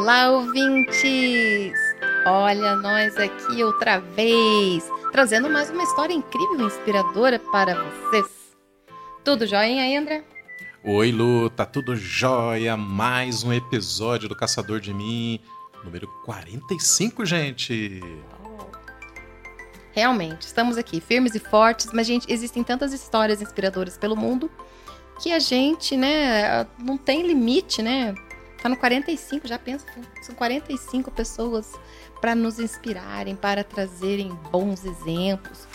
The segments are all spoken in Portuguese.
Olá, ouvintes! Olha nós aqui outra vez, trazendo mais uma história incrível e inspiradora para vocês. Tudo jóia, hein, André? Oi, Lu, tá tudo jóia? Mais um episódio do Caçador de Mim, número 45, gente! Realmente, estamos aqui firmes e fortes, mas, gente, existem tantas histórias inspiradoras pelo mundo que a gente, né, não tem limite, né? Tá no 45, já pensa, são 45 pessoas para nos inspirarem, para trazerem bons exemplos,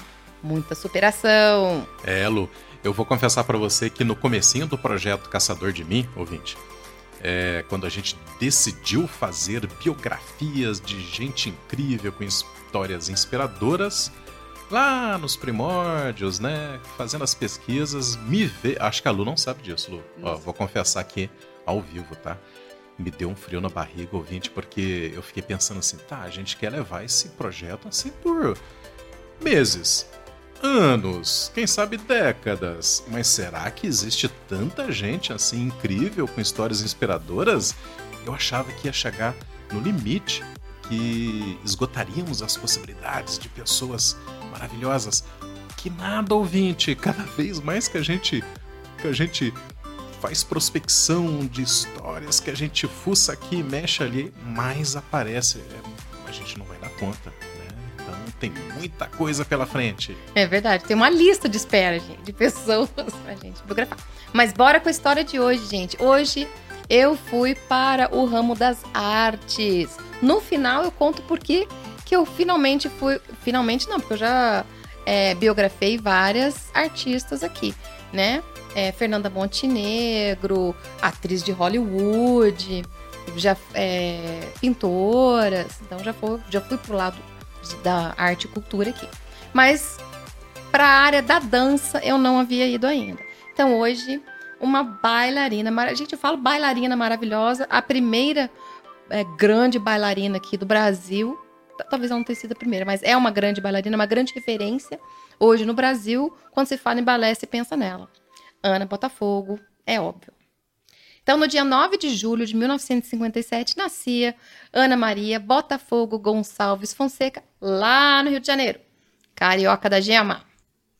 muita superação. É, Lu, eu vou confessar para você que no comecinho do projeto Caçador de Mim, ouvinte, é, quando a gente decidiu fazer biografias de gente incrível com histórias inspiradoras, lá nos primórdios, né, fazendo as pesquisas, me vê, acho que a Lu não sabe disso, Lu. Ó, vou confessar aqui ao vivo, tá? Me deu um frio na barriga, ouvinte, porque eu fiquei pensando assim, tá, a gente quer levar esse projeto assim por meses, anos, quem sabe décadas. Mas será que existe tanta gente assim incrível com histórias inspiradoras? Eu achava que ia chegar no limite, que esgotaríamos as possibilidades de pessoas maravilhosas. Que nada, ouvinte, cada vez mais que a gente que a gente faz prospecção de histórias, que a gente fuça aqui, mexe ali, mais aparece. É, a gente não vai dar conta, né? Então tem muita coisa pela frente. É verdade, tem uma lista de espera, gente, de pessoas pra gente biografar. Mas bora com a história de hoje, gente. Hoje eu fui para o ramo das artes. No final eu conto por que eu finalmente fui. Finalmente não, porque eu já é, biografei várias artistas aqui, né? É, Fernanda Montenegro, atriz de Hollywood, já é, pintoras, então já, foi, já fui pro lado da arte e cultura aqui. Mas para a área da dança eu não havia ido ainda. Então hoje uma bailarina, a gente fala bailarina maravilhosa, a primeira é, grande bailarina aqui do Brasil, talvez ela não tenha sido a primeira, mas é uma grande bailarina, uma grande referência hoje no Brasil. Quando se fala em balé, se pensa nela. Ana Botafogo, é óbvio. Então, no dia 9 de julho de 1957, nascia Ana Maria Botafogo Gonçalves Fonseca, lá no Rio de Janeiro. Carioca da Gema.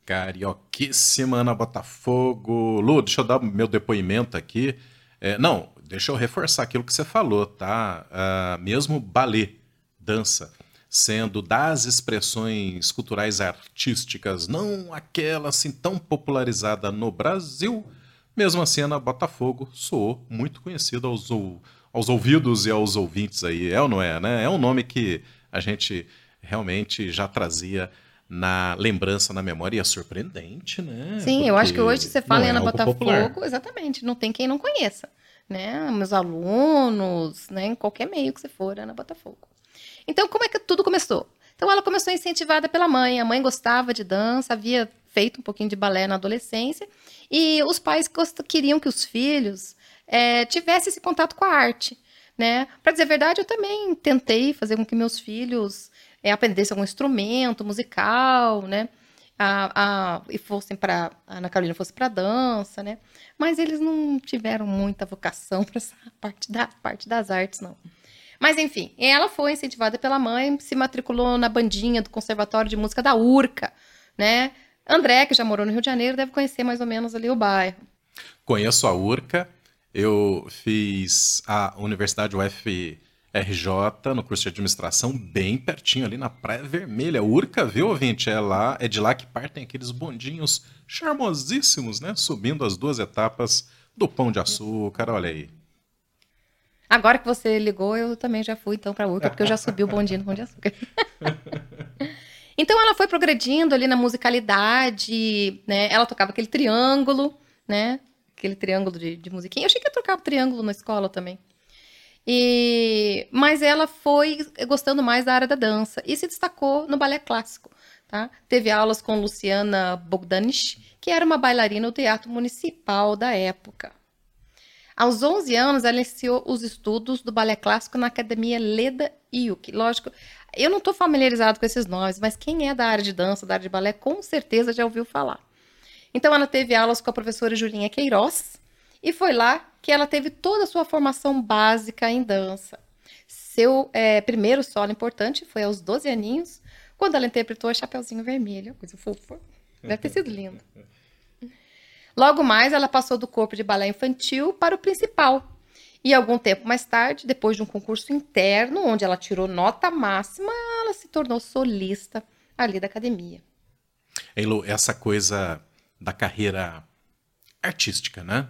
Carioquíssima Ana Botafogo. Lu, deixa eu dar meu depoimento aqui. É, não, deixa eu reforçar aquilo que você falou, tá? Uh, mesmo balé, dança, sendo das expressões culturais artísticas, não aquela assim tão popularizada no Brasil, mesmo assim a Ana Botafogo soou muito conhecida aos, aos ouvidos e aos ouvintes aí. É ou não é, né? É um nome que a gente realmente já trazia na lembrança, na memória, e é surpreendente, né? Sim, Porque eu acho que hoje você fala em é Ana é Botafogo, popular. exatamente, não tem quem não conheça. Né? Meus alunos, né? em qualquer meio que você for, Ana Botafogo. Então, como é que tudo começou? Então, ela começou incentivada pela mãe. A mãe gostava de dança, havia feito um pouquinho de balé na adolescência. E os pais queriam que os filhos é, tivessem esse contato com a arte. Né? Para dizer a verdade, eu também tentei fazer com que meus filhos é, aprendessem algum instrumento musical, né? A, a, e fossem para a Ana Carolina fosse para dança, né? Mas eles não tiveram muita vocação para essa parte da parte das artes, não. Mas enfim, ela foi incentivada pela mãe, se matriculou na bandinha do Conservatório de Música da Urca, né? André, que já morou no Rio de Janeiro, deve conhecer mais ou menos ali o bairro. Conheço a Urca. Eu fiz a Universidade UFRJ no curso de administração, bem pertinho ali na Praia Vermelha. Urca, viu, ouvinte? É lá, é de lá que partem aqueles bondinhos charmosíssimos, né? Subindo as duas etapas do Pão de Açúcar, olha aí. Agora que você ligou, eu também já fui então para Urca, porque eu já subi o bondinho do Pão de Açúcar. então ela foi progredindo ali na musicalidade, né? Ela tocava aquele triângulo, né? Aquele triângulo de, de musiquinha. Eu achei que ia trocar o triângulo na escola também. E... Mas ela foi gostando mais da área da dança e se destacou no balé clássico. Tá? Teve aulas com Luciana Bogdanich, que era uma bailarina do Teatro Municipal da época. Aos 11 anos, ela iniciou os estudos do balé clássico na Academia Leda Iuki. Lógico, eu não estou familiarizado com esses nomes, mas quem é da área de dança, da área de balé, com certeza já ouviu falar. Então, ela teve aulas com a professora Julinha Queiroz e foi lá que ela teve toda a sua formação básica em dança. Seu é, primeiro solo importante foi aos 12 aninhos, quando ela interpretou a Chapeuzinho Vermelho, coisa fofa. Deve ter sido lindo. Logo mais, ela passou do corpo de balé infantil para o principal. E algum tempo mais tarde, depois de um concurso interno, onde ela tirou nota máxima, ela se tornou solista ali da academia. Eilu, essa coisa da carreira artística, né?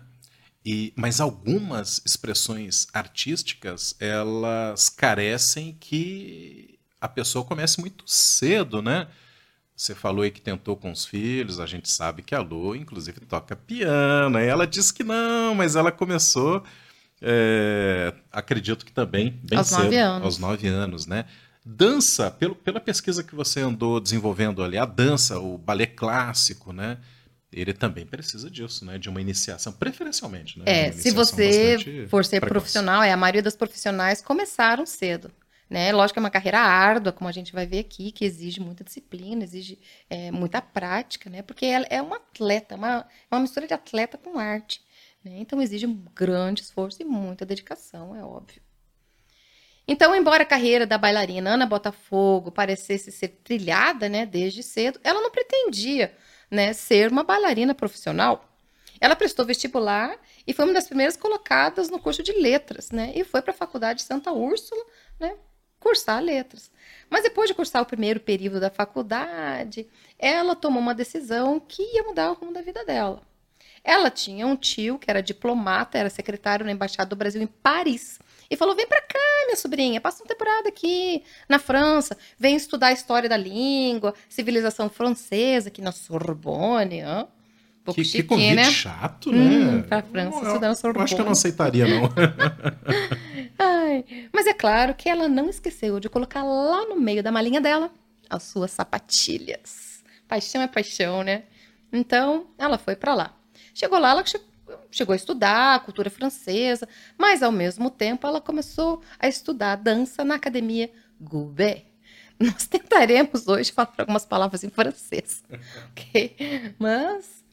E, mas algumas expressões artísticas, elas carecem que a pessoa comece muito cedo, né? Você falou aí que tentou com os filhos, a gente sabe que a Lu, inclusive, toca piano. E ela disse que não, mas ela começou, é, acredito que também, bem aos cedo, nove anos. aos nove anos, né? Dança, pelo, pela pesquisa que você andou desenvolvendo ali, a dança, o balé clássico, né? Ele também precisa disso, né? De uma iniciação, preferencialmente, né? É, se você for ser precoce. profissional, é, a maioria dos profissionais começaram cedo. Né? Lógico que é uma carreira árdua, como a gente vai ver aqui, que exige muita disciplina, exige é, muita prática, né? Porque ela é uma atleta, uma, é uma mistura de atleta com arte. Né? Então exige um grande esforço e muita dedicação, é óbvio. Então, embora a carreira da bailarina Ana Botafogo parecesse ser trilhada né, desde cedo, ela não pretendia né, ser uma bailarina profissional. Ela prestou vestibular e foi uma das primeiras colocadas no curso de letras, né? E foi para a Faculdade Santa Úrsula, né? Cursar letras. Mas depois de cursar o primeiro período da faculdade, ela tomou uma decisão que ia mudar o rumo da vida dela. Ela tinha um tio que era diplomata, era secretário na Embaixada do Brasil em Paris. E falou: vem para cá, minha sobrinha, passa uma temporada aqui na França, vem estudar a história da língua, civilização francesa, aqui na Sorbonne. Um pouco que, chique, que convite né? chato, né? Hum, pra França, não, estudando Sorbonne. Eu acho que eu não aceitaria, não. Ai, mas é claro que ela não esqueceu de colocar lá no meio da malinha dela as suas sapatilhas. Paixão é paixão, né? Então, ela foi para lá. Chegou lá, ela chegou a estudar a cultura francesa, mas ao mesmo tempo ela começou a estudar dança na academia Goubet. Nós tentaremos hoje falar algumas palavras em francês, ok? Mas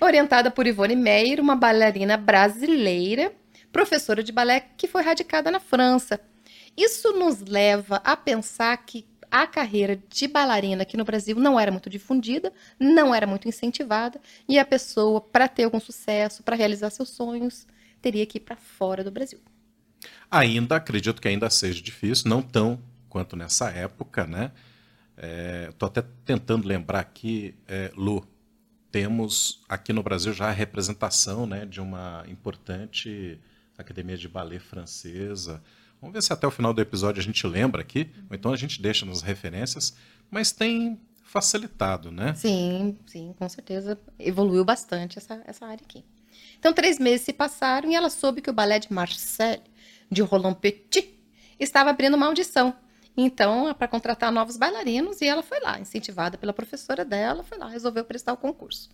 orientada por Ivone Meyer, uma bailarina brasileira, professora de balé que foi radicada na França. Isso nos leva a pensar que a carreira de bailarina aqui no Brasil não era muito difundida, não era muito incentivada, e a pessoa, para ter algum sucesso, para realizar seus sonhos, teria que ir para fora do Brasil. Ainda, acredito que ainda seja difícil, não tão quanto nessa época, né? Estou é, até tentando lembrar aqui, é, Lu, temos aqui no Brasil já a representação né, de uma importante academia de ballet francesa. Vamos ver se até o final do episódio a gente lembra aqui, ou então a gente deixa nas referências, mas tem facilitado, né? Sim, sim, com certeza. Evoluiu bastante essa, essa área aqui. Então, três meses se passaram e ela soube que o balé de Marseille, de Roland Petit, estava abrindo uma audição então, para contratar novos bailarinos, e ela foi lá, incentivada pela professora dela, foi lá, resolveu prestar o concurso.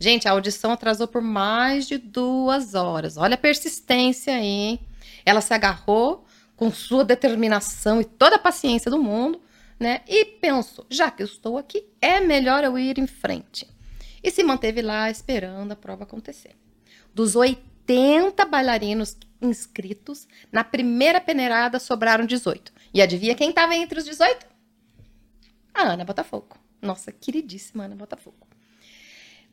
Gente, a audição atrasou por mais de duas horas. Olha a persistência aí, hein? Ela se agarrou com sua determinação e toda a paciência do mundo, né? E pensou: já que eu estou aqui, é melhor eu ir em frente. E se manteve lá esperando a prova acontecer. Dos 80 bailarinos inscritos, na primeira peneirada sobraram 18. E adivinha quem estava entre os 18? A Ana Botafogo. Nossa queridíssima Ana Botafogo.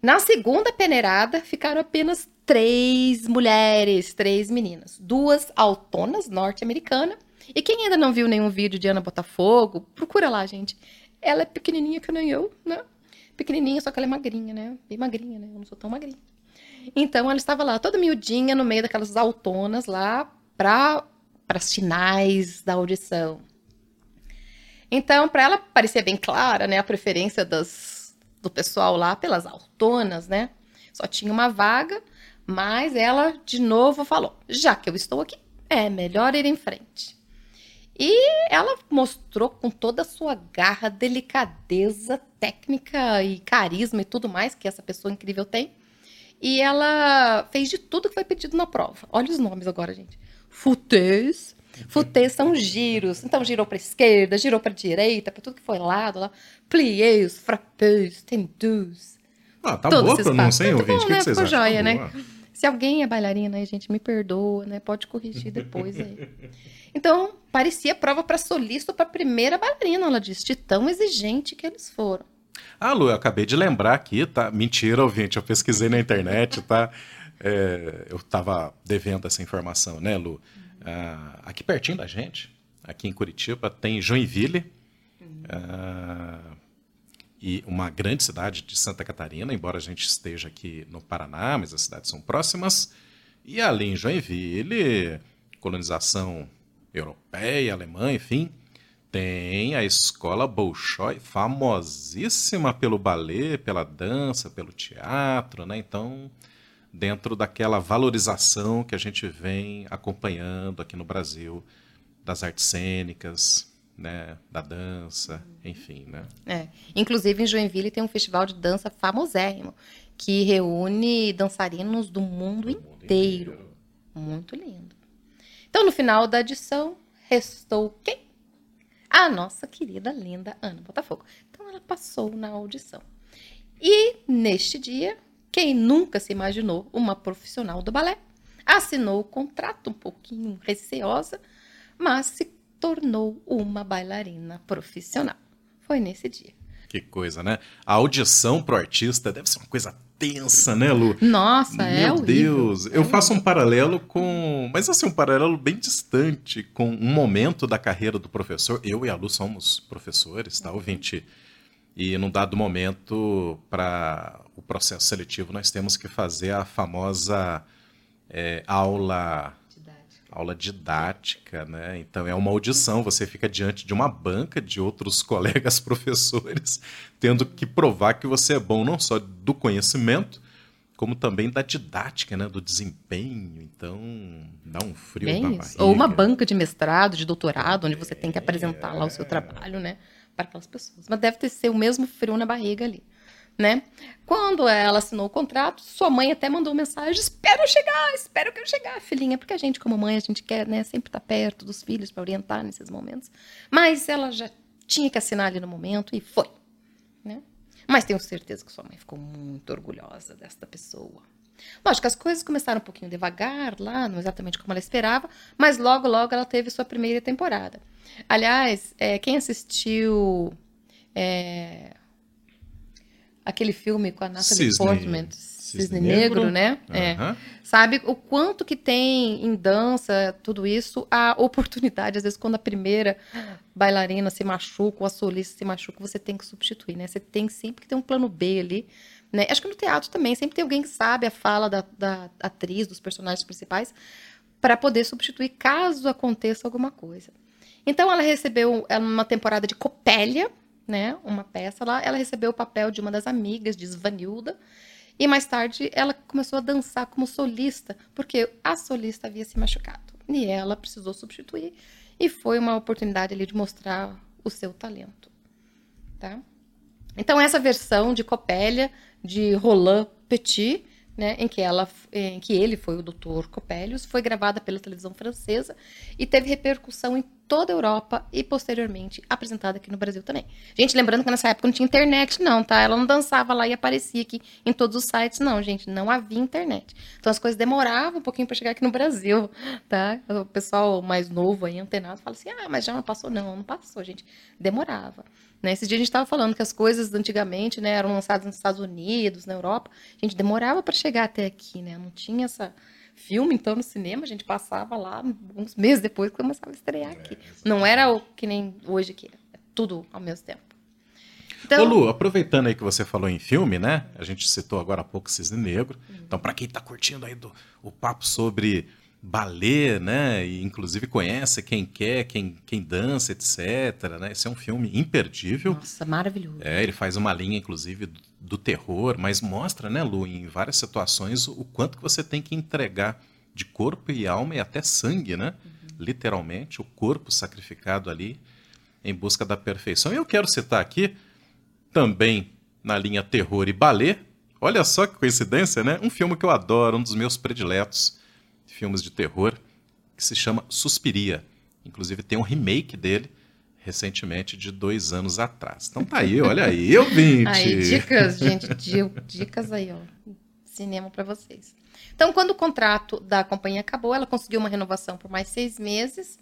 Na segunda peneirada, ficaram apenas três mulheres, três meninas. Duas autonas norte-americanas. E quem ainda não viu nenhum vídeo de Ana Botafogo, procura lá, gente. Ela é pequenininha que nem eu, né? Pequenininha, só que ela é magrinha, né? Bem magrinha, né? Eu não sou tão magrinha. Então, ela estava lá, toda miudinha, no meio daquelas autonas lá, para as finais da audição. Então, para ela parecer bem clara, né, a preferência das, do pessoal lá pelas autonas, né? Só tinha uma vaga, mas ela de novo falou: já que eu estou aqui, é melhor ir em frente. E ela mostrou com toda a sua garra, delicadeza, técnica e carisma e tudo mais que essa pessoa incrível tem. E ela fez de tudo que foi pedido na prova. Olha os nomes agora, gente futês. Futês são giros. Então, girou para esquerda, girou para direita, para tudo que foi lado lá. Pliés, frappés, tendus. Ah, tá boa a pronúncia, hein, ouvinte? O que, né? que vocês acham? joia, né? Se alguém é bailarina aí, gente, me perdoa, né? Pode corrigir depois aí. Então, parecia prova para solista ou para primeira bailarina, ela disse, de tão exigente que eles foram. Ah, Lu, eu acabei de lembrar aqui, tá? Mentira, ouvinte, eu pesquisei na internet, tá? É, eu estava devendo essa informação, né, Lu? Ah, aqui pertinho da gente, aqui em Curitiba, tem Joinville, ah, e uma grande cidade de Santa Catarina, embora a gente esteja aqui no Paraná, mas as cidades são próximas. E ali em Joinville, colonização europeia, alemã, enfim, tem a escola Bolshoi, famosíssima pelo balé, pela dança, pelo teatro, né? Então, dentro daquela valorização que a gente vem acompanhando aqui no Brasil das artes cênicas, né, da dança, enfim, né? É. Inclusive em Joinville tem um festival de dança famosérrimo que reúne dançarinos do mundo, do mundo inteiro. inteiro. Muito lindo. Então, no final da edição, restou quem? A nossa querida linda Ana Botafogo. Então, ela passou na audição. E neste dia, quem nunca se imaginou uma profissional do balé assinou o contrato um pouquinho receosa, mas se tornou uma bailarina profissional. Foi nesse dia. Que coisa, né? A audição pro artista deve ser uma coisa tensa, né, Lu? Nossa, Meu é Meu Deus, é eu faço um paralelo com, mas assim um paralelo bem distante com um momento da carreira do professor. Eu e a Lu somos professores, tá, ouvinte? E num dado momento para o processo seletivo nós temos que fazer a famosa é, aula aula didática, né? Então é uma audição, você fica diante de uma banca de outros colegas professores, tendo que provar que você é bom não só do conhecimento, como também da didática, né? Do desempenho. Então dá um frio Bem na isso. barriga. Ou uma banca de mestrado, de doutorado, onde você tem que apresentar é... lá o seu trabalho, né? Para aquelas pessoas. Mas deve ter ser o mesmo frio na barriga ali né? Quando ela assinou o contrato, sua mãe até mandou mensagem: espero eu chegar, espero que eu chegar, filhinha, porque a gente, como mãe, a gente quer, né, sempre estar tá perto dos filhos para orientar nesses momentos. Mas ela já tinha que assinar ali no momento e foi, né? Mas tenho certeza que sua mãe ficou muito orgulhosa desta pessoa. Lógico, as coisas começaram um pouquinho devagar lá, não exatamente como ela esperava, mas logo, logo ela teve sua primeira temporada. Aliás, é, quem assistiu é, aquele filme com a Natalie Cisne, Portman, Cisne, Cisne Negro, Negro, né? Uhum. É. Sabe o quanto que tem em dança, tudo isso, a oportunidade, às vezes, quando a primeira bailarina se machuca, ou a solista se machuca, você tem que substituir, né? Você tem sempre que ter um plano B ali. Né? Acho que no teatro também, sempre tem alguém que sabe a fala da, da atriz, dos personagens principais, para poder substituir caso aconteça alguma coisa. Então ela recebeu uma temporada de Copélia, né, uma peça lá, ela recebeu o papel de uma das amigas de Svanilda, e mais tarde ela começou a dançar como solista, porque a solista havia se machucado. E ela precisou substituir, e foi uma oportunidade ali de mostrar o seu talento. Tá? Então, essa versão de Copélia, de Roland Petit, né, em que ela, em que ele foi o Dr. Copelius, foi gravada pela televisão francesa e teve repercussão em toda a Europa e posteriormente apresentada aqui no Brasil também. Gente, lembrando que nessa época não tinha internet não, tá? Ela não dançava lá e aparecia aqui em todos os sites não, gente, não havia internet. Então as coisas demoravam um pouquinho para chegar aqui no Brasil, tá? O pessoal mais novo aí, antenado, fala assim: "Ah, mas já não passou não, não passou, gente. Demorava". Né? Esse dia a gente estava falando que as coisas antigamente né, eram lançadas nos Estados Unidos, na Europa. A gente demorava para chegar até aqui, né? Não tinha essa filme, então, no cinema, a gente passava lá uns meses depois que começava a estrear aqui. Não era o que nem hoje que é tudo ao mesmo tempo. Então... Ô Lu, aproveitando aí que você falou em filme, né? A gente citou agora há pouco Cisne Negro. Então, para quem está curtindo aí do, o papo sobre balé, né? E inclusive conhece quem quer, quem, quem dança, etc. Né? Esse é um filme imperdível. Nossa, maravilhoso. É, ele faz uma linha, inclusive, do, do terror, mas mostra, né, Lu, em várias situações, o quanto que você tem que entregar de corpo e alma e até sangue, né? Uhum. Literalmente, o corpo sacrificado ali em busca da perfeição. E eu quero citar aqui, também na linha terror e balé, olha só que coincidência, né? Um filme que eu adoro, um dos meus prediletos filmes de terror, que se chama Suspiria. Inclusive tem um remake dele recentemente, de dois anos atrás. Então tá aí, olha aí, eu vim. Aí, dicas, gente, dicas aí, ó. Cinema para vocês. Então, quando o contrato da companhia acabou, ela conseguiu uma renovação por mais seis meses.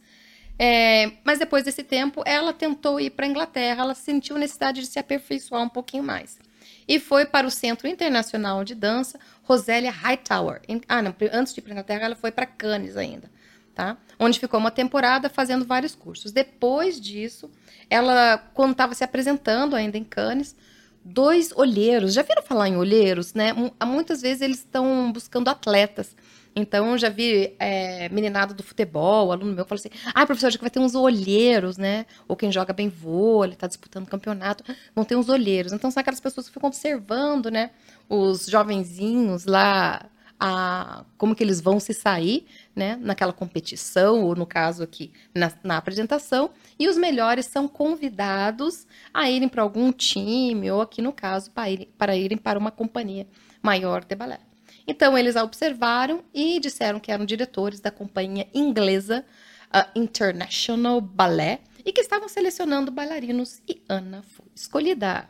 É, mas depois desse tempo, ela tentou ir para a Inglaterra, ela sentiu necessidade de se aperfeiçoar um pouquinho mais. E foi para o Centro Internacional de Dança Rosélia Hightower. Ah, não, antes de ir para a Inglaterra, ela foi para Cannes ainda, tá? Onde ficou uma temporada fazendo vários cursos. Depois disso, ela, quando estava se apresentando ainda em Cannes, dois olheiros, já viram falar em olheiros, né? Muitas vezes eles estão buscando atletas então, já vi é, meninada do futebol, aluno meu, falou assim: ah, professor, acho que vai ter uns olheiros, né? Ou quem joga bem vôlei, está disputando campeonato, vão ter uns olheiros. Então, são aquelas pessoas que ficam observando, né? Os jovenzinhos lá, a, como que eles vão se sair, né? Naquela competição, ou no caso aqui, na, na apresentação. E os melhores são convidados a irem para algum time, ou aqui no caso, para irem para, irem para uma companhia maior de balé. Então, eles a observaram e disseram que eram diretores da companhia inglesa uh, International Ballet e que estavam selecionando bailarinos e Ana foi escolhida.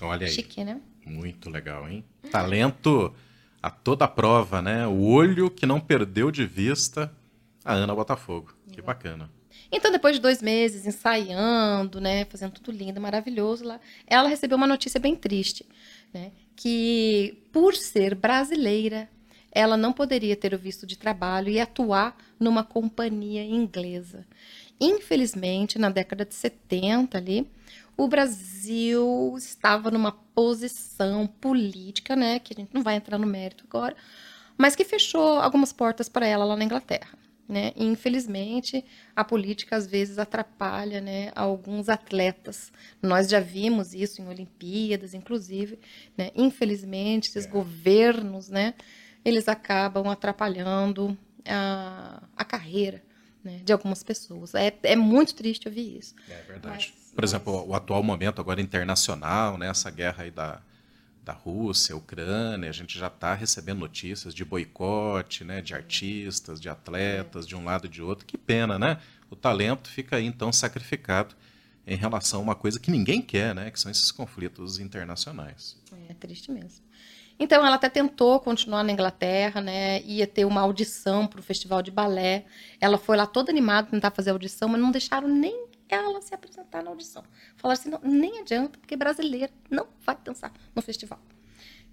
Olha aí. Chique, né? Muito legal, hein? Talento a toda prova, né? O olho que não perdeu de vista a Ana Botafogo. Que bacana. Então, depois de dois meses ensaiando, né, fazendo tudo lindo, maravilhoso lá, ela recebeu uma notícia bem triste, né, que por ser brasileira, ela não poderia ter o visto de trabalho e atuar numa companhia inglesa. Infelizmente, na década de 70 ali, o Brasil estava numa posição política, né, que a gente não vai entrar no mérito agora, mas que fechou algumas portas para ela lá na Inglaterra. Né? E, infelizmente, a política às vezes atrapalha né, alguns atletas. Nós já vimos isso em Olimpíadas, inclusive. Né? Infelizmente, esses é. governos, né, eles acabam atrapalhando a, a carreira né, de algumas pessoas. É, é muito triste ouvir isso. É verdade. Mas, Por exemplo, o atual momento agora internacional, né, essa guerra aí da, da Rússia, Ucrânia, a gente já está recebendo notícias de boicote, né, de artistas, de atletas, de um lado e de outro. Que pena, né? O talento fica aí então sacrificado em relação a uma coisa que ninguém quer, né, que são esses conflitos internacionais. É triste mesmo. Então ela até tentou continuar na Inglaterra, né? Ia ter uma audição para o festival de balé. Ela foi lá toda animada tentar fazer a audição, mas não deixaram nem ela se apresentar na audição. Falaram assim, não, nem adianta, porque brasileira não vai dançar no festival.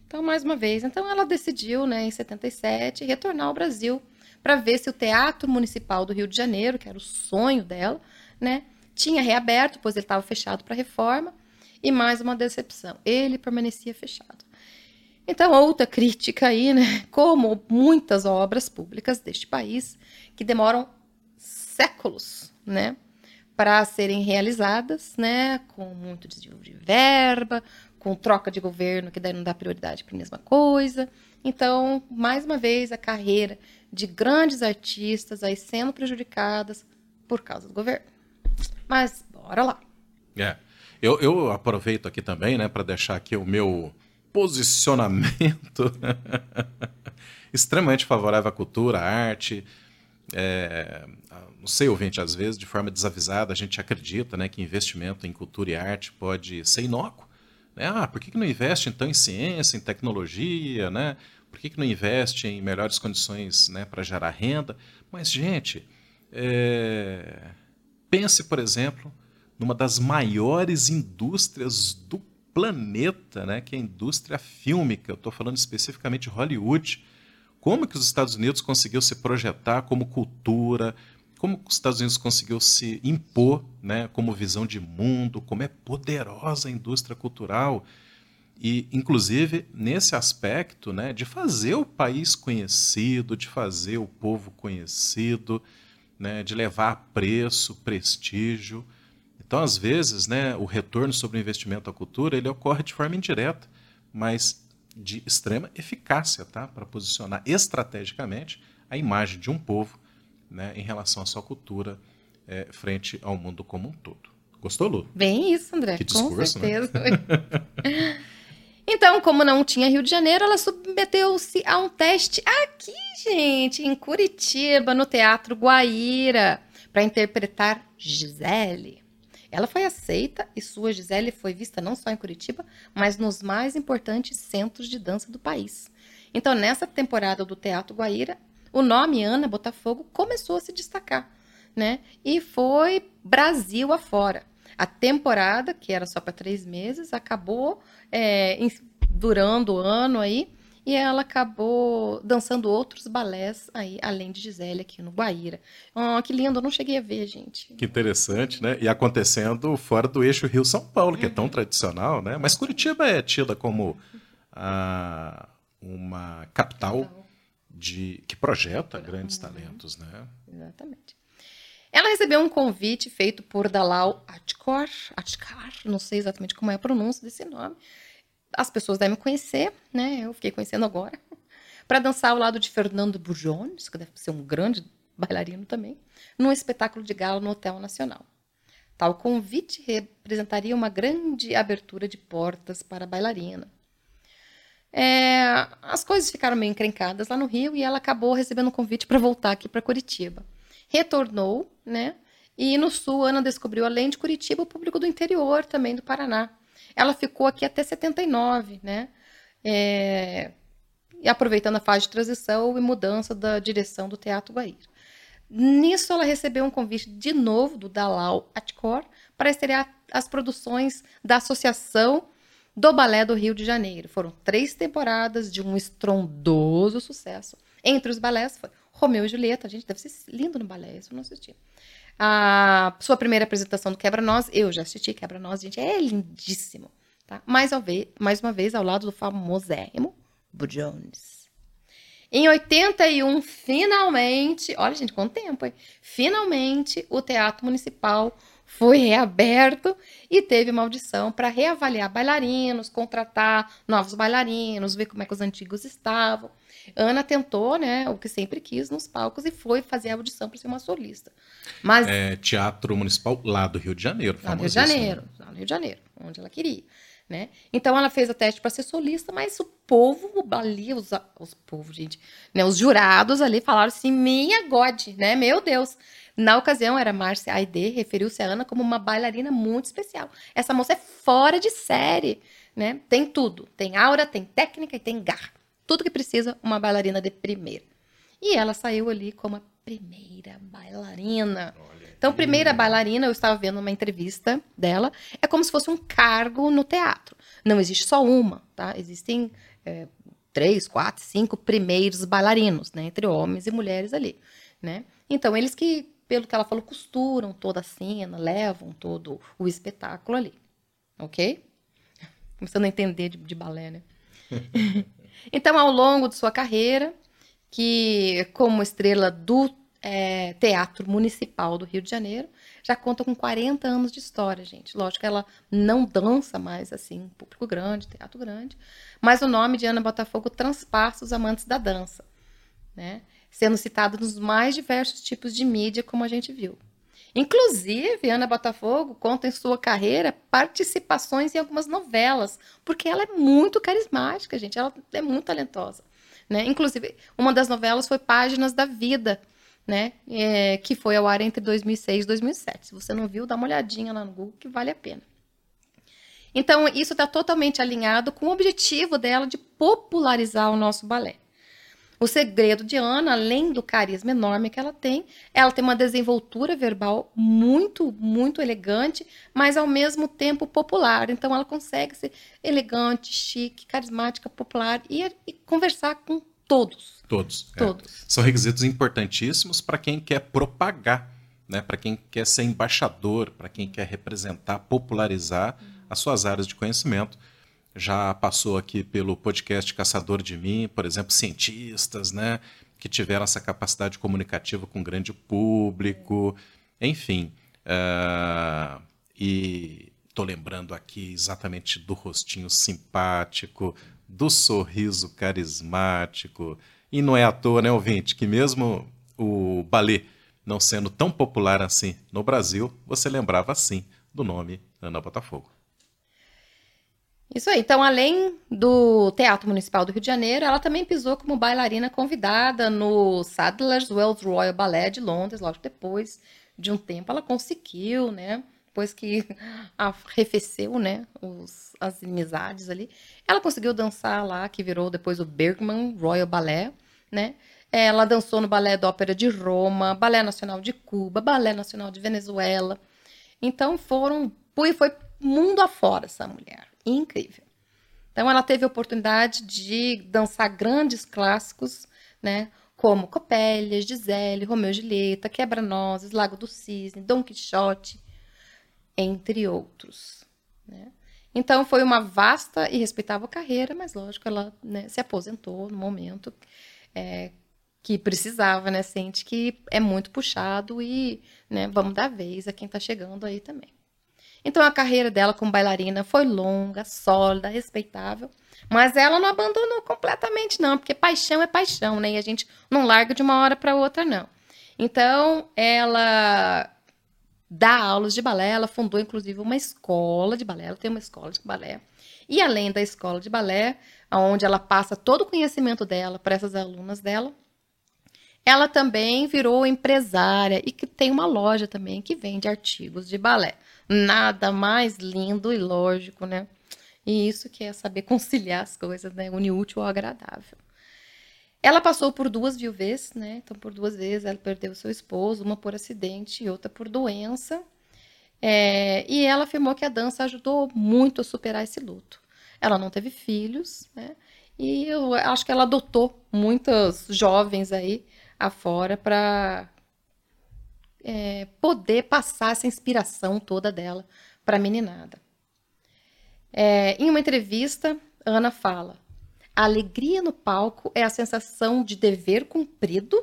Então, mais uma vez, então ela decidiu, né, em 77, retornar ao Brasil para ver se o Teatro Municipal do Rio de Janeiro, que era o sonho dela, né, tinha reaberto, pois ele estava fechado para reforma, e mais uma decepção, ele permanecia fechado. Então, outra crítica aí, né, como muitas obras públicas deste país, que demoram séculos, né, para serem realizadas, né, com muito desvio de verba, com troca de governo, que daí não dá prioridade para a mesma coisa. Então, mais uma vez, a carreira de grandes artistas aí sendo prejudicadas por causa do governo. Mas, bora lá. É. Eu, eu aproveito aqui também, né, para deixar aqui o meu posicionamento extremamente favorável à cultura, à arte, é, não sei, ouvinte, às vezes, de forma desavisada, a gente acredita né, que investimento em cultura e arte pode ser inócuo. Né? Ah, por que, que não investe, então, em ciência, em tecnologia? Né? Por que, que não investe em melhores condições né, para gerar renda? Mas, gente, é... pense, por exemplo, numa das maiores indústrias do planeta, né, que é a indústria fílmica. Eu estou falando especificamente de Hollywood como que os Estados Unidos conseguiu se projetar como cultura, como os Estados Unidos conseguiu se impor né, como visão de mundo, como é poderosa a indústria cultural. E, inclusive, nesse aspecto né, de fazer o país conhecido, de fazer o povo conhecido, né, de levar preço, prestígio. Então, às vezes, né, o retorno sobre o investimento à cultura ele ocorre de forma indireta, mas de extrema eficácia tá? para posicionar estrategicamente a imagem de um povo né, em relação à sua cultura é, frente ao mundo como um todo. Gostou, Lu? Bem isso, André. Que discurso, com né? certeza. Né? então, como não tinha Rio de Janeiro, ela submeteu-se a um teste aqui, gente, em Curitiba, no Teatro Guaíra, para interpretar Gisele. Ela foi aceita e sua Gisele foi vista não só em Curitiba, mas nos mais importantes centros de dança do país. Então, nessa temporada do Teatro Guaíra, o nome Ana Botafogo começou a se destacar. né? E foi Brasil afora. A temporada, que era só para três meses, acabou é, durando o ano aí. E ela acabou dançando outros balés aí, além de Gisele aqui no Guaíra. Oh, que lindo, eu não cheguei a ver, gente. Que interessante, né? E acontecendo fora do eixo Rio-São Paulo, que é tão uhum. tradicional, né? Mas Curitiba é tida como a, uma capital de que projeta grandes uhum. talentos, né? Exatamente. Ela recebeu um convite feito por Dalal Atkar, Atkar, não sei exatamente como é a pronúncia desse nome, as pessoas devem conhecer, né? Eu fiquei conhecendo agora. para dançar ao lado de Fernando Burjones, que deve ser um grande bailarino também, num espetáculo de gala no Hotel Nacional. Tal convite representaria uma grande abertura de portas para a bailarina. É, as coisas ficaram meio encrencadas lá no Rio e ela acabou recebendo um convite para voltar aqui para Curitiba. Retornou, né? E no Sul, Ana descobriu, além de Curitiba, o público do interior também do Paraná. Ela ficou aqui até 79, né? É, e aproveitando a fase de transição e mudança da direção do Teatro Guaíra. Nisso, ela recebeu um convite de novo do Dalal Atcor para estrear as produções da Associação do Balé do Rio de Janeiro. Foram três temporadas de um estrondoso sucesso. Entre os balés foi Romeu e Julieta. A gente deve ser lindo no balé, isso eu não assisti. A sua primeira apresentação do Quebra-Nós, eu já assisti Quebra-Nós, gente, é lindíssimo. Tá? Mais, ao ver, mais uma vez, ao lado do famosérrimo Jones. Em 81, finalmente, olha, gente, quanto tempo, hein? Finalmente, o Teatro Municipal foi reaberto e teve uma audição para reavaliar bailarinos, contratar novos bailarinos, ver como é que os antigos estavam. Ana tentou, né, o que sempre quis nos palcos e foi fazer a audição para ser uma solista. Mas é, Teatro Municipal lá do Rio de Janeiro, lá do Rio de Janeiro, lá no Rio de Janeiro, onde ela queria, né? Então ela fez a teste para ser solista, mas o povo ali, os, os povo, gente, né, os jurados ali falaram assim, minha God, né? Meu Deus. Na ocasião, era Márcia Aide, referiu-se a Ana como uma bailarina muito especial. Essa moça é fora de série, né? Tem tudo. Tem aura, tem técnica e tem garra. Tudo que precisa uma bailarina de primeira. E ela saiu ali como a primeira bailarina. Então, primeira bailarina, eu estava vendo uma entrevista dela, é como se fosse um cargo no teatro. Não existe só uma, tá? Existem é, três, quatro, cinco primeiros bailarinos, né? Entre homens e mulheres ali, né? Então, eles que pelo que ela falou, costuram toda a cena, levam todo o espetáculo ali. Ok? Começando a entender de, de balé, né? então, ao longo de sua carreira, que como estrela do é, Teatro Municipal do Rio de Janeiro, já conta com 40 anos de história, gente. Lógico que ela não dança mais assim, público grande, teatro grande, mas o nome de Ana Botafogo transpassa os amantes da dança, né? Sendo citada nos mais diversos tipos de mídia, como a gente viu. Inclusive, Ana Botafogo conta em sua carreira participações em algumas novelas, porque ela é muito carismática, gente, ela é muito talentosa. Né? Inclusive, uma das novelas foi Páginas da Vida, né? É, que foi ao ar entre 2006 e 2007. Se você não viu, dá uma olhadinha lá no Google que vale a pena. Então, isso está totalmente alinhado com o objetivo dela de popularizar o nosso balé. O segredo de Ana, além do carisma enorme que ela tem, ela tem uma desenvoltura verbal muito, muito elegante, mas ao mesmo tempo popular. Então ela consegue ser elegante, chique, carismática, popular e, e conversar com todos. Todos. É. Todos. É. São requisitos importantíssimos para quem quer propagar, né? para quem quer ser embaixador, para quem quer representar, popularizar as suas áreas de conhecimento já passou aqui pelo podcast Caçador de Mim, por exemplo, cientistas, né, que tiveram essa capacidade comunicativa com grande público, enfim. Uh, e estou lembrando aqui exatamente do rostinho simpático, do sorriso carismático. E não é à toa, né, ouvinte, que mesmo o balé não sendo tão popular assim no Brasil, você lembrava assim do nome Ana Botafogo. Isso aí. Então, além do Teatro Municipal do Rio de Janeiro, ela também pisou como bailarina convidada no Sadler's Wells Royal Ballet de Londres, logo depois de um tempo. Ela conseguiu, né? Depois que arrefeceu, né? Os, as amizades ali. Ela conseguiu dançar lá, que virou depois o Bergman Royal Ballet, né? Ela dançou no Balé da Ópera de Roma, Balé Nacional de Cuba, Balé Nacional de Venezuela. Então foram, foi mundo afora essa mulher. Incrível. Então ela teve a oportunidade de dançar grandes clássicos, né? Como Copélia, Gisele, Romeu e Julieta, Quebra-Nozes, Lago do Cisne, Dom Quixote, entre outros. Né? Então foi uma vasta e respeitável carreira, mas lógico, ela né, se aposentou no momento é, que precisava, né? Sente que é muito puxado e né, vamos dar vez a quem está chegando aí também. Então a carreira dela como bailarina foi longa, sólida, respeitável, mas ela não abandonou completamente não, porque paixão é paixão, né? E a gente não larga de uma hora para outra não. Então ela dá aulas de balé, ela fundou inclusive uma escola de balé, ela tem uma escola de balé. E além da escola de balé, onde ela passa todo o conhecimento dela para essas alunas dela, ela também virou empresária e que tem uma loja também que vende artigos de balé. Nada mais lindo e lógico, né? E isso que é saber conciliar as coisas, né? Unir ao agradável. Ela passou por duas viuvez, né? Então, por duas vezes ela perdeu seu esposo, uma por acidente e outra por doença. É, e ela afirmou que a dança ajudou muito a superar esse luto. Ela não teve filhos, né? E eu acho que ela adotou muitos jovens aí afora para é, poder passar essa inspiração toda dela para a meninada. É, em uma entrevista, Ana fala: a alegria no palco é a sensação de dever cumprido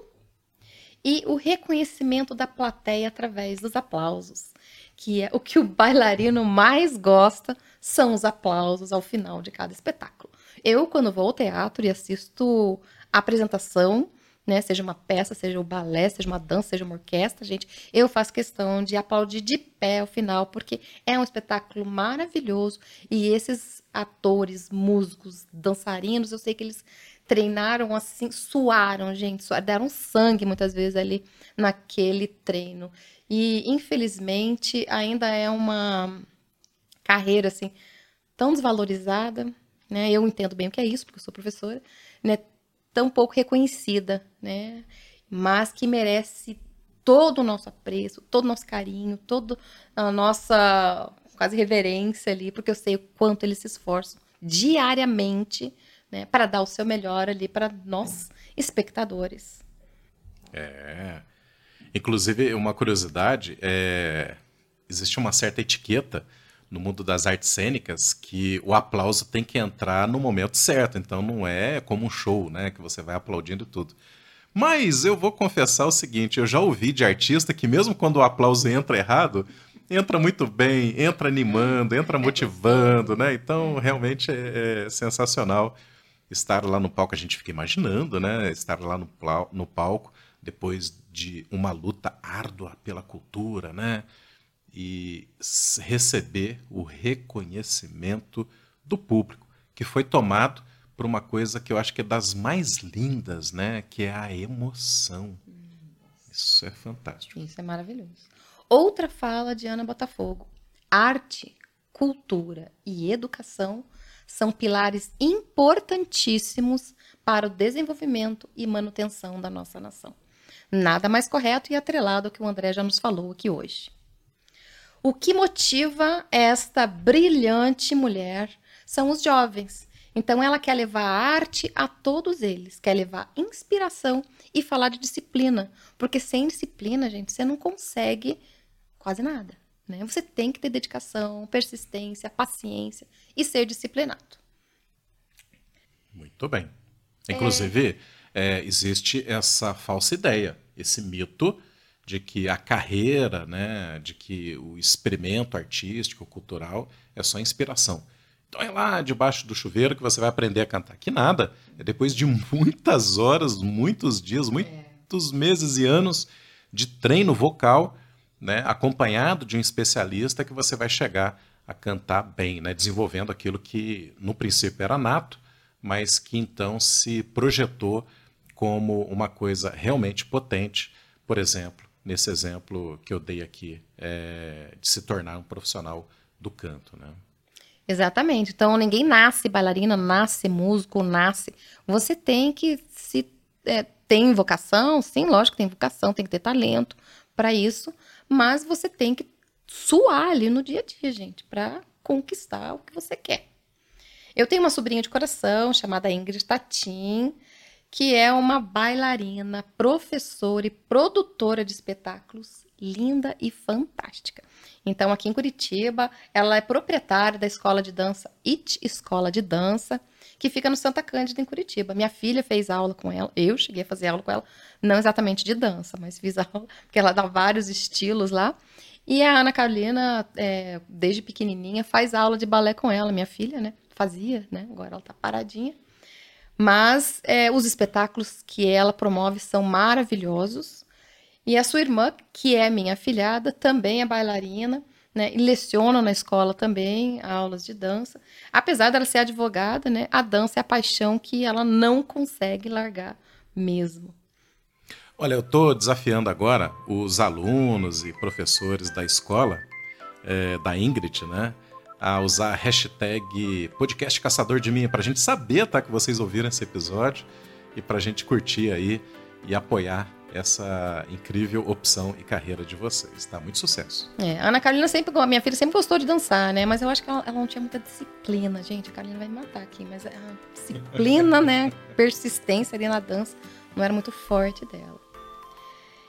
e o reconhecimento da plateia através dos aplausos, que é o que o bailarino mais gosta são os aplausos ao final de cada espetáculo. Eu, quando vou ao teatro e assisto a apresentação, né? Seja uma peça, seja o balé, seja uma dança, seja uma orquestra, gente, eu faço questão de aplaudir de pé ao final, porque é um espetáculo maravilhoso e esses atores, músicos, dançarinos, eu sei que eles treinaram assim, suaram, gente, suaram, deram sangue muitas vezes ali naquele treino. E infelizmente ainda é uma carreira assim tão desvalorizada, né? Eu entendo bem o que é isso, porque eu sou professora, né? Tão pouco reconhecida, né? Mas que merece todo o nosso apreço, todo o nosso carinho, toda a nossa quase reverência ali, porque eu sei o quanto eles se esforçam diariamente, né, para dar o seu melhor ali para nós espectadores. É. Inclusive, uma curiosidade, é... existe uma certa etiqueta no mundo das artes cênicas que o aplauso tem que entrar no momento certo. Então não é como um show, né? Que você vai aplaudindo tudo. Mas eu vou confessar o seguinte: eu já ouvi de artista que, mesmo quando o aplauso entra errado, entra muito bem, entra animando, entra motivando, né? Então realmente é, é sensacional estar lá no palco. A gente fica imaginando, né? Estar lá no, no palco depois de uma luta árdua pela cultura, né? E receber o reconhecimento do público, que foi tomado por uma coisa que eu acho que é das mais lindas, né? Que é a emoção. Isso é fantástico. Isso é maravilhoso. Outra fala de Ana Botafogo: arte, cultura e educação são pilares importantíssimos para o desenvolvimento e manutenção da nossa nação. Nada mais correto e atrelado ao que o André já nos falou aqui hoje. O que motiva esta brilhante mulher são os jovens. Então ela quer levar a arte a todos eles, quer levar inspiração e falar de disciplina, porque sem disciplina, gente, você não consegue quase nada, né? Você tem que ter dedicação, persistência, paciência e ser disciplinado. Muito bem. Inclusive, é... É, existe essa falsa ideia, esse mito de que a carreira, né, de que o experimento artístico, cultural é só inspiração. Então é lá debaixo do chuveiro que você vai aprender a cantar. Que nada, é depois de muitas horas, muitos dias, muitos meses e anos de treino vocal, né, acompanhado de um especialista que você vai chegar a cantar bem, né, desenvolvendo aquilo que no princípio era nato, mas que então se projetou como uma coisa realmente potente, por exemplo, nesse exemplo que eu dei aqui, é, de se tornar um profissional do canto, né? Exatamente. Então, ninguém nasce bailarina, nasce músico, nasce. Você tem que se é, tem vocação? Sim, lógico que tem vocação, tem que ter talento para isso, mas você tem que suar ali no dia a dia, gente, para conquistar o que você quer. Eu tenho uma sobrinha de coração chamada Ingrid Tatin, que é uma bailarina, professora e produtora de espetáculos linda e fantástica. Então, aqui em Curitiba, ela é proprietária da escola de dança IT Escola de Dança, que fica no Santa Cândida, em Curitiba. Minha filha fez aula com ela, eu cheguei a fazer aula com ela, não exatamente de dança, mas fiz aula, porque ela dá vários estilos lá. E a Ana Carolina, é, desde pequenininha, faz aula de balé com ela, minha filha, né? Fazia, né? Agora ela tá paradinha. Mas é, os espetáculos que ela promove são maravilhosos. E a sua irmã, que é minha afilhada, também é bailarina, né? E leciona na escola também, aulas de dança. Apesar dela ser advogada, né? A dança é a paixão que ela não consegue largar mesmo. Olha, eu estou desafiando agora os alunos e professores da escola, é, da Ingrid, né? A usar a hashtag podcast caçador de mim, para a gente saber, tá? Que vocês ouviram esse episódio e para a gente curtir aí e apoiar essa incrível opção e carreira de vocês, tá? Muito sucesso. É, a Ana Carolina sempre, a minha filha sempre gostou de dançar, né? Mas eu acho que ela, ela não tinha muita disciplina, gente. A Carolina vai me matar aqui, mas a disciplina, né? Persistência ali na dança não era muito forte dela.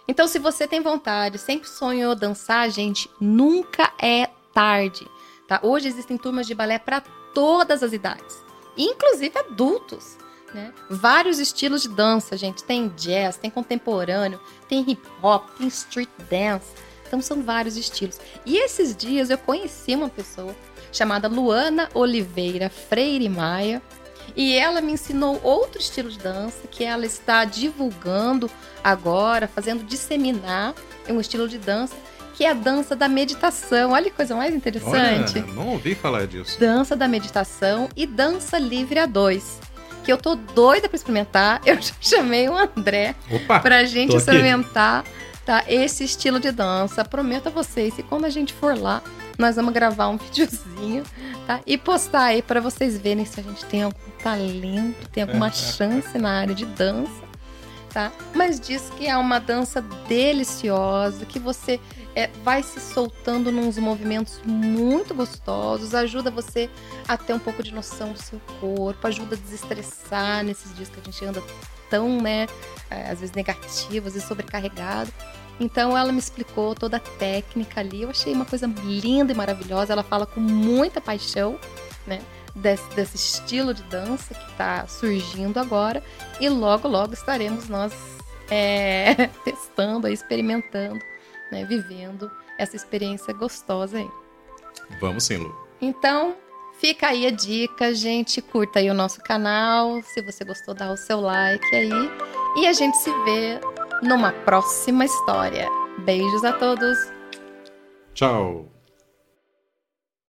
Então, se você tem vontade, sempre sonhou dançar, gente, nunca é tarde, tá? Hoje existem turmas de balé para todas as idades, inclusive adultos, né? Vários estilos de dança, gente. Tem jazz, tem contemporâneo, tem hip hop, tem street dance. Então são vários estilos. E esses dias eu conheci uma pessoa chamada Luana Oliveira Freire Maia, e ela me ensinou outro estilo de dança que ela está divulgando agora, fazendo disseminar um estilo de dança que é a dança da meditação. Olha que coisa mais interessante. Olha, não ouvi falar disso. Dança da meditação e dança livre a dois. Que eu tô doida para experimentar. Eu já chamei o André Opa, pra gente experimentar tá, esse estilo de dança. Prometo a vocês que quando a gente for lá, nós vamos gravar um videozinho, tá? E postar aí para vocês verem se a gente tem algum talento, tem alguma chance na área de dança, tá? Mas diz que é uma dança deliciosa, que você é, vai se soltando nos movimentos muito gostosos, ajuda você a ter um pouco de noção do seu corpo, ajuda a desestressar nesses dias que a gente anda tão, né, é, às vezes negativos e sobrecarregado. Então ela me explicou toda a técnica ali. Eu achei uma coisa linda e maravilhosa. Ela fala com muita paixão, né? Desse, desse estilo de dança que está surgindo agora. E logo, logo estaremos nós é, testando, experimentando, né? vivendo essa experiência gostosa aí. Vamos sim, Lu. Então, fica aí a dica, gente. Curta aí o nosso canal. Se você gostou, dá o seu like aí. E a gente se vê numa próxima história. Beijos a todos. Tchau.